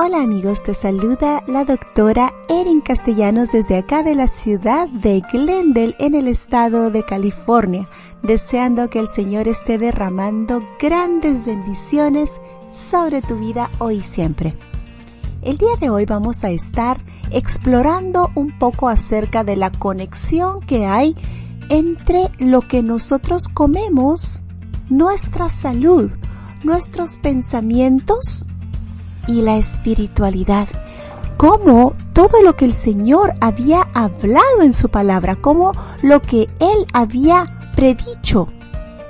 Hola amigos, te saluda la doctora Erin Castellanos desde acá de la ciudad de Glendale en el estado de California, deseando que el Señor esté derramando grandes bendiciones sobre tu vida hoy y siempre. El día de hoy vamos a estar explorando un poco acerca de la conexión que hay entre lo que nosotros comemos, nuestra salud, nuestros pensamientos, y la espiritualidad. Cómo todo lo que el Señor había hablado en su palabra, cómo lo que Él había predicho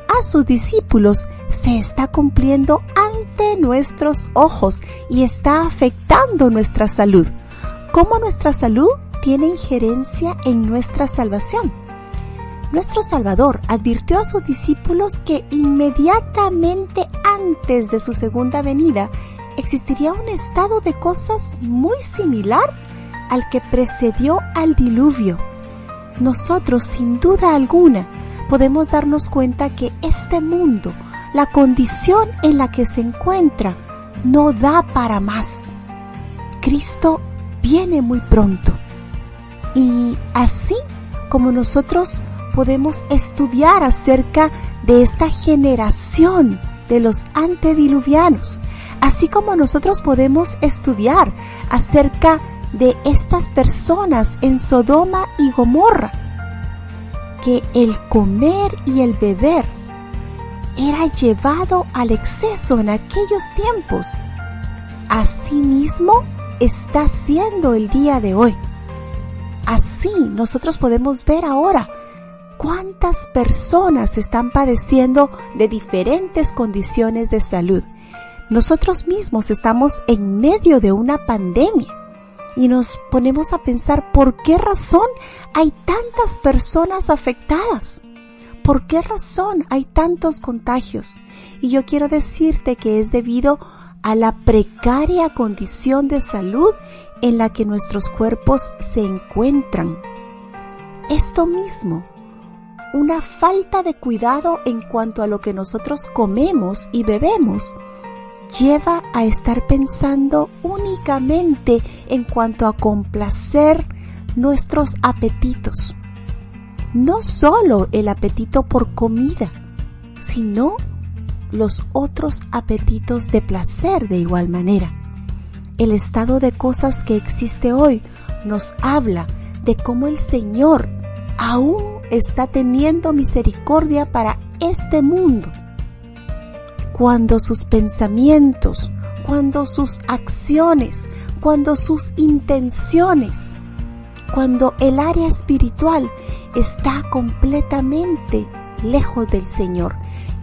a sus discípulos se está cumpliendo ante nuestros ojos y está afectando nuestra salud. Cómo nuestra salud tiene injerencia en nuestra salvación. Nuestro Salvador advirtió a sus discípulos que inmediatamente antes de su segunda venida, existiría un estado de cosas muy similar al que precedió al diluvio. Nosotros, sin duda alguna, podemos darnos cuenta que este mundo, la condición en la que se encuentra, no da para más. Cristo viene muy pronto. Y así como nosotros podemos estudiar acerca de esta generación de los antediluvianos, así como nosotros podemos estudiar acerca de estas personas en Sodoma y Gomorra, que el comer y el beber era llevado al exceso en aquellos tiempos. Asimismo está siendo el día de hoy. Así nosotros podemos ver ahora cuántas personas están padeciendo de diferentes condiciones de salud nosotros mismos estamos en medio de una pandemia y nos ponemos a pensar por qué razón hay tantas personas afectadas. ¿Por qué razón hay tantos contagios? Y yo quiero decirte que es debido a la precaria condición de salud en la que nuestros cuerpos se encuentran. Esto mismo, una falta de cuidado en cuanto a lo que nosotros comemos y bebemos, lleva a estar pensando únicamente en cuanto a complacer nuestros apetitos. No solo el apetito por comida, sino los otros apetitos de placer de igual manera. El estado de cosas que existe hoy nos habla de cómo el Señor aún está teniendo misericordia para este mundo cuando sus pensamientos, cuando sus acciones, cuando sus intenciones, cuando el área espiritual está completamente lejos del Señor.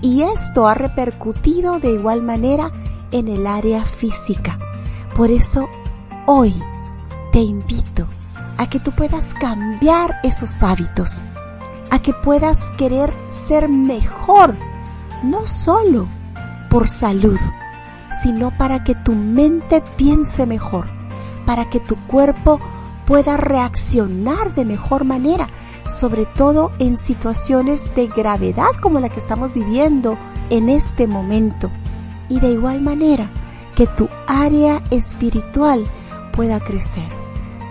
Y esto ha repercutido de igual manera en el área física. Por eso hoy te invito a que tú puedas cambiar esos hábitos, a que puedas querer ser mejor, no solo por salud, sino para que tu mente piense mejor, para que tu cuerpo pueda reaccionar de mejor manera, sobre todo en situaciones de gravedad como la que estamos viviendo en este momento. Y de igual manera, que tu área espiritual pueda crecer.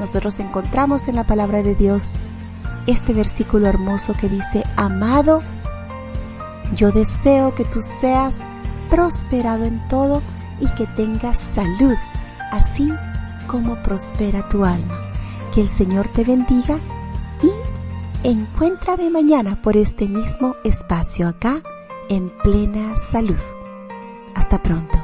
Nosotros encontramos en la palabra de Dios este versículo hermoso que dice, amado, yo deseo que tú seas prosperado en todo y que tengas salud, así como prospera tu alma. Que el Señor te bendiga y encuéntrame mañana por este mismo espacio acá en plena salud. Hasta pronto.